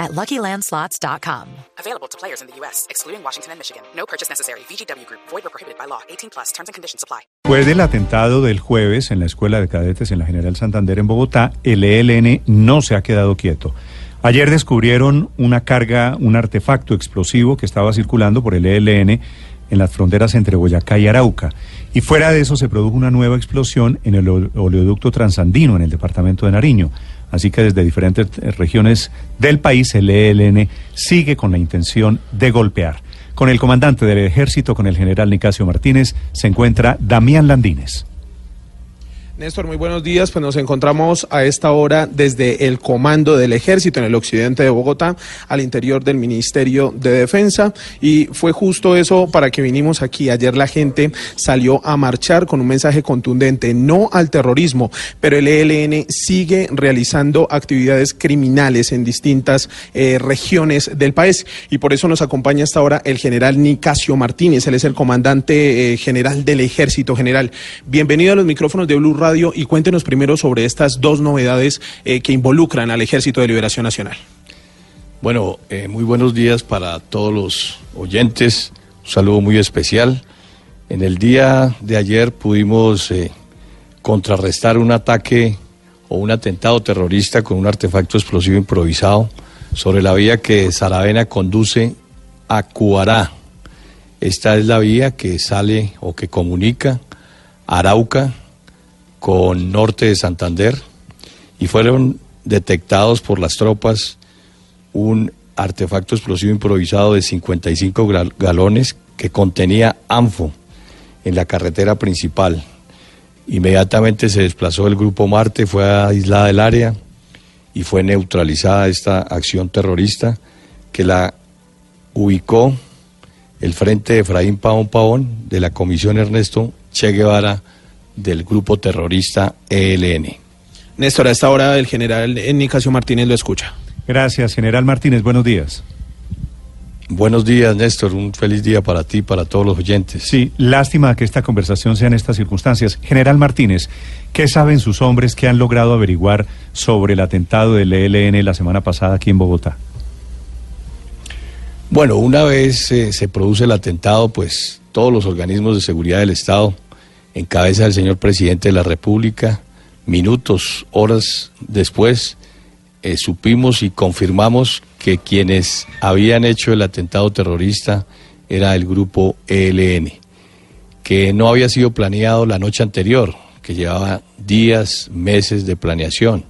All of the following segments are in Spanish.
at LuckyLandSlots.com. Available to players in the U.S., excluding Washington and Michigan. No purchase necessary. VGW Group. Void or prohibited by law. 18 plus. Terms and conditions apply. Después del atentado del jueves en la Escuela de Cadetes en la General Santander en Bogotá, el ELN no se ha quedado quieto. Ayer descubrieron una carga, un artefacto explosivo que estaba circulando por el ELN en las fronteras entre Boyacá y Arauca. Y fuera de eso se produjo una nueva explosión en el oleoducto transandino en el departamento de Nariño. Así que desde diferentes eh, regiones del país el ELN sigue con la intención de golpear. Con el comandante del ejército, con el general Nicasio Martínez, se encuentra Damián Landines. Néstor, muy buenos días. Pues nos encontramos a esta hora desde el comando del ejército en el occidente de Bogotá, al interior del Ministerio de Defensa. Y fue justo eso para que vinimos aquí. Ayer la gente salió a marchar con un mensaje contundente, no al terrorismo, pero el ELN sigue realizando actividades criminales en distintas eh, regiones del país. Y por eso nos acompaña hasta ahora el general Nicasio Martínez. Él es el comandante eh, general del ejército general. Bienvenido a los micrófonos de Blue Radio y cuéntenos primero sobre estas dos novedades eh, que involucran al Ejército de Liberación Nacional. Bueno, eh, muy buenos días para todos los oyentes. Un saludo muy especial. En el día de ayer pudimos eh, contrarrestar un ataque o un atentado terrorista con un artefacto explosivo improvisado sobre la vía que Saravena conduce a Cuará. Esta es la vía que sale o que comunica Arauca con norte de Santander y fueron detectados por las tropas un artefacto explosivo improvisado de 55 galones que contenía ANFO en la carretera principal. Inmediatamente se desplazó el grupo Marte, fue aislada del área y fue neutralizada esta acción terrorista que la ubicó el Frente de Efraín Pavón Pavón de la Comisión Ernesto Che Guevara del grupo terrorista ELN. Néstor, a esta hora el general Nicasio Martínez lo escucha. Gracias, general Martínez. Buenos días. Buenos días, Néstor. Un feliz día para ti y para todos los oyentes. Sí, lástima que esta conversación sea en estas circunstancias. General Martínez, ¿qué saben sus hombres que han logrado averiguar sobre el atentado del ELN la semana pasada aquí en Bogotá? Bueno, una vez eh, se produce el atentado, pues todos los organismos de seguridad del Estado en cabeza del señor presidente de la República. Minutos, horas después, eh, supimos y confirmamos que quienes habían hecho el atentado terrorista era el grupo ELN, que no había sido planeado la noche anterior, que llevaba días, meses de planeación,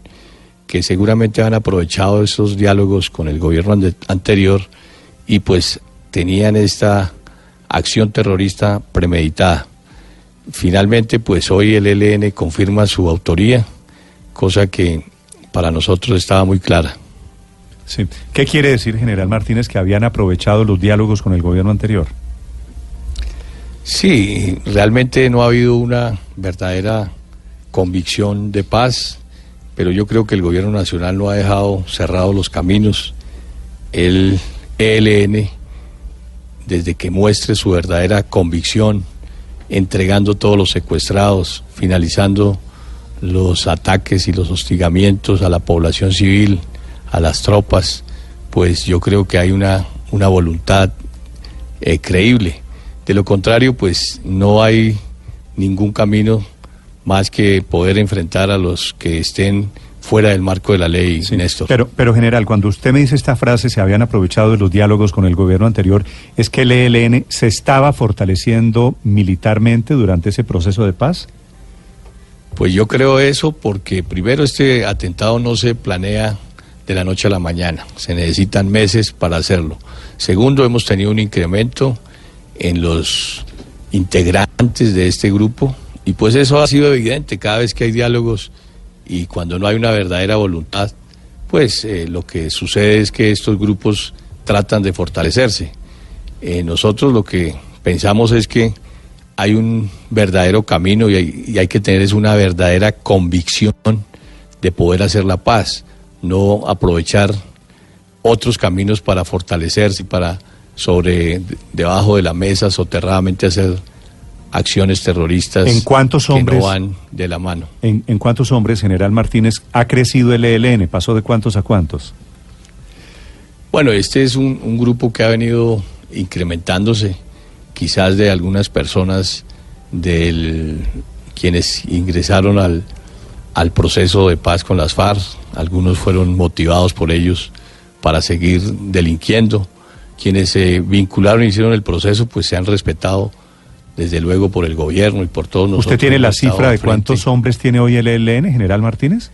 que seguramente han aprovechado esos diálogos con el gobierno anterior y pues tenían esta acción terrorista premeditada. Finalmente, pues hoy el ELN confirma su autoría, cosa que para nosotros estaba muy clara. Sí. ¿Qué quiere decir, general Martínez, que habían aprovechado los diálogos con el gobierno anterior? Sí, realmente no ha habido una verdadera convicción de paz, pero yo creo que el gobierno nacional no ha dejado cerrados los caminos. El ELN, desde que muestre su verdadera convicción, entregando todos los secuestrados, finalizando los ataques y los hostigamientos a la población civil, a las tropas, pues yo creo que hay una, una voluntad eh, creíble. De lo contrario, pues no hay ningún camino más que poder enfrentar a los que estén fuera del marco de la ley, Néstor. Pero, pero general, cuando usted me dice esta frase, se habían aprovechado de los diálogos con el gobierno anterior, ¿es que el ELN se estaba fortaleciendo militarmente durante ese proceso de paz? Pues yo creo eso porque primero este atentado no se planea de la noche a la mañana, se necesitan meses para hacerlo. Segundo, hemos tenido un incremento en los integrantes de este grupo y pues eso ha sido evidente cada vez que hay diálogos y cuando no hay una verdadera voluntad, pues eh, lo que sucede es que estos grupos tratan de fortalecerse. Eh, nosotros lo que pensamos es que hay un verdadero camino y hay, que tener es una verdadera convicción de poder hacer la paz, no aprovechar otros caminos para fortalecerse para sobre debajo de la mesa soterradamente hacer acciones terroristas ¿En cuántos que hombres- no van de la mano. ¿En, en cuántos hombres, general Martínez, ha crecido el ELN? ¿Pasó de cuántos a cuántos? Bueno, este es un, un grupo que ha venido incrementándose, quizás de algunas personas del quienes ingresaron al, al proceso de paz con las FARC, algunos fueron motivados por ellos para seguir delinquiendo, quienes se vincularon y hicieron el proceso pues se han respetado desde luego por el gobierno y por todos nosotros. ¿Usted tiene la cifra de cuántos hombres tiene hoy el ELN, general Martínez?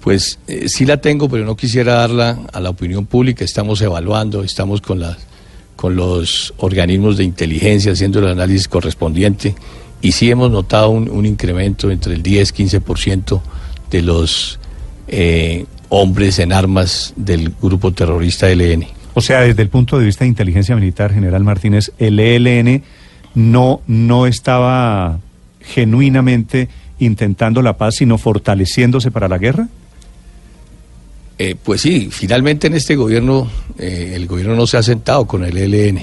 Pues eh, sí la tengo, pero no quisiera darla a la opinión pública. Estamos evaluando, estamos con, las, con los organismos de inteligencia haciendo el análisis correspondiente y sí hemos notado un, un incremento entre el 10-15% de los eh, hombres en armas del grupo terrorista LN. O sea, desde el punto de vista de inteligencia militar, general Martínez, el ELN no, no estaba genuinamente intentando la paz, sino fortaleciéndose para la guerra. Eh, pues sí, finalmente en este gobierno, eh, el gobierno no se ha sentado con el ELN.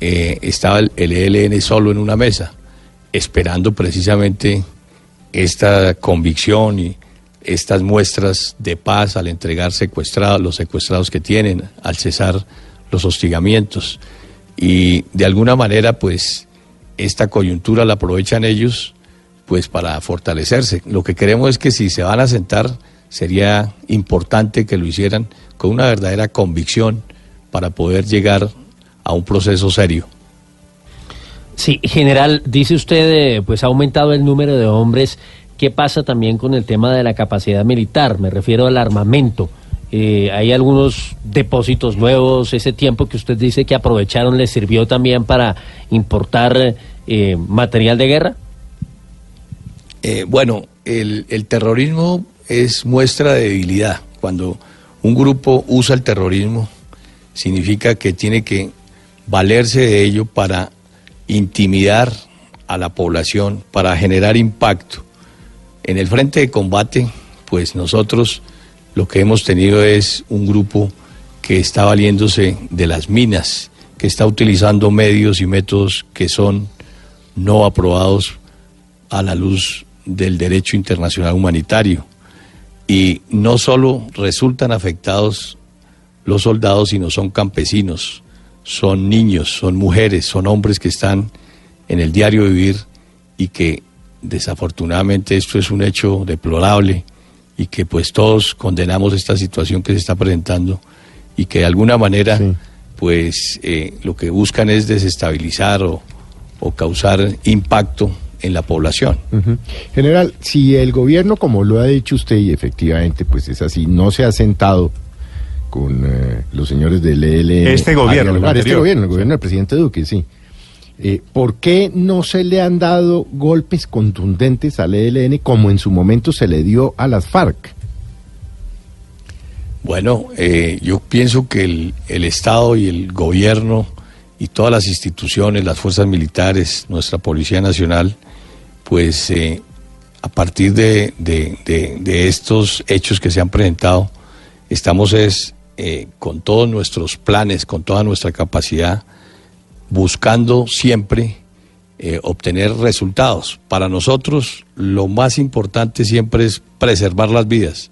Eh, estaba el, el ELN solo en una mesa, esperando precisamente esta convicción y estas muestras de paz al entregar secuestrados, los secuestrados que tienen, al cesar los hostigamientos. Y de alguna manera, pues, esta coyuntura la aprovechan ellos, pues, para fortalecerse. Lo que queremos es que si se van a sentar, sería importante que lo hicieran con una verdadera convicción para poder llegar a un proceso serio. Sí, general, dice usted, eh, pues ha aumentado el número de hombres. ¿Qué pasa también con el tema de la capacidad militar? Me refiero al armamento. Eh, hay algunos depósitos nuevos. Ese tiempo que usted dice que aprovecharon les sirvió también para importar eh, material de guerra. Eh, bueno, el, el terrorismo es muestra de debilidad. Cuando un grupo usa el terrorismo, significa que tiene que valerse de ello para intimidar a la población, para generar impacto. En el frente de combate, pues nosotros lo que hemos tenido es un grupo que está valiéndose de las minas, que está utilizando medios y métodos que son no aprobados a la luz del derecho internacional humanitario. Y no solo resultan afectados los soldados, sino son campesinos, son niños, son mujeres, son hombres que están en el diario vivir y que desafortunadamente esto es un hecho deplorable y que pues todos condenamos esta situación que se está presentando y que de alguna manera pues eh, lo que buscan es desestabilizar o, o causar impacto en la población. General, si el gobierno, como lo ha dicho usted, y efectivamente pues es así, no se ha sentado con eh, los señores del ELN. Este gobierno, el este gobierno, el gobierno del presidente Duque, sí. Eh, ¿Por qué no se le han dado golpes contundentes al ELN como en su momento se le dio a las FARC? Bueno, eh, yo pienso que el, Estado y el gobierno y todas las instituciones, las fuerzas militares, nuestra Policía Nacional, pues eh, a partir de, de- estos hechos que se han presentado, estamos es, con todos nuestros planes, con toda nuestra capacidad, buscando siempre eh, obtener resultados. Para nosotros lo más importante siempre es preservar las vidas.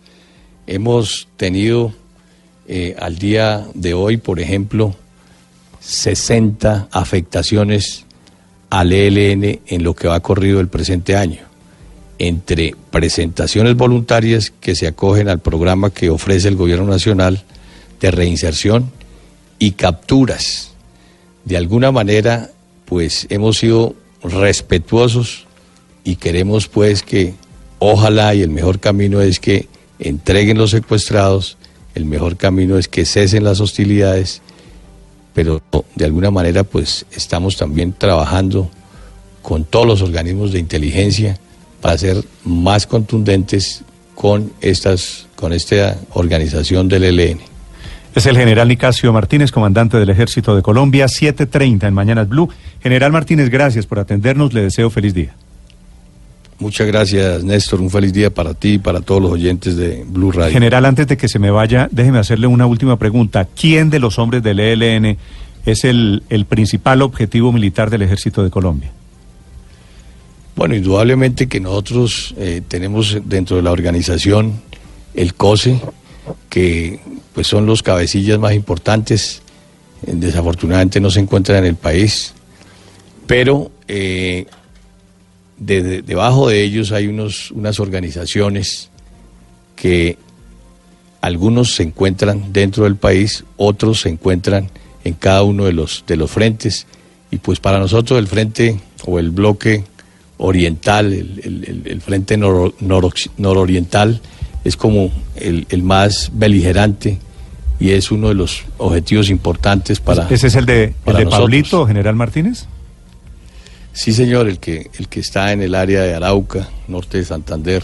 Hemos tenido eh, al día de hoy, por ejemplo, 60 afectaciones al ELN en lo que va corrido el presente año, entre presentaciones voluntarias que se acogen al programa que ofrece el Gobierno Nacional de reinserción y capturas. De alguna manera, pues hemos sido respetuosos y queremos pues que ojalá y el mejor camino es que entreguen los secuestrados, el mejor camino es que cesen las hostilidades, pero de alguna manera pues estamos también trabajando con todos los organismos de inteligencia para ser más contundentes con estas con esta organización del ELN. Es el general Nicasio Martínez, comandante del Ejército de Colombia, 7.30 en Mañanas Blue. General Martínez, gracias por atendernos, le deseo feliz día. Muchas gracias, Néstor. Un feliz día para ti y para todos los oyentes de Blue Radio. General, antes de que se me vaya, déjeme hacerle una última pregunta. ¿Quién de los hombres del ELN es el, el principal objetivo militar del Ejército de Colombia? Bueno, indudablemente que nosotros eh, tenemos dentro de la organización el COSE, que pues son los cabecillas más importantes. Eh, desafortunadamente no se encuentran en el país, pero eh, de- de- debajo de ellos hay unos, unas organizaciones que algunos se encuentran dentro del país, otros se encuentran en cada uno de los, de los frentes. Y pues para nosotros el frente o el bloque oriental, el, el- el- frente noro- norox- nororiental, es como el, el más beligerante y es uno de los objetivos importantes para... ¿Ese es el de, el de. Pablito, General Martínez? Sí, señor, el que, el que está en el área de Arauca, norte de Santander,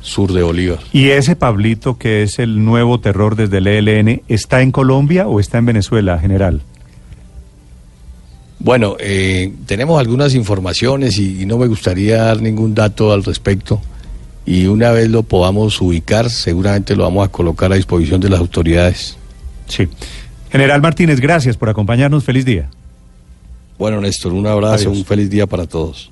sur de Bolívar. ¿Y ese Pablito, que es el nuevo terror desde el ELN, está en Colombia o está en Venezuela, General? Bueno, eh, tenemos algunas informaciones y, y no me gustaría dar ningún dato al respecto. Y una vez lo podamos ubicar, seguramente lo vamos a colocar a disposición de las autoridades. Sí. General Martínez, gracias por acompañarnos. Feliz día. Bueno, Néstor, un abrazo, Adiós. un feliz día para todos.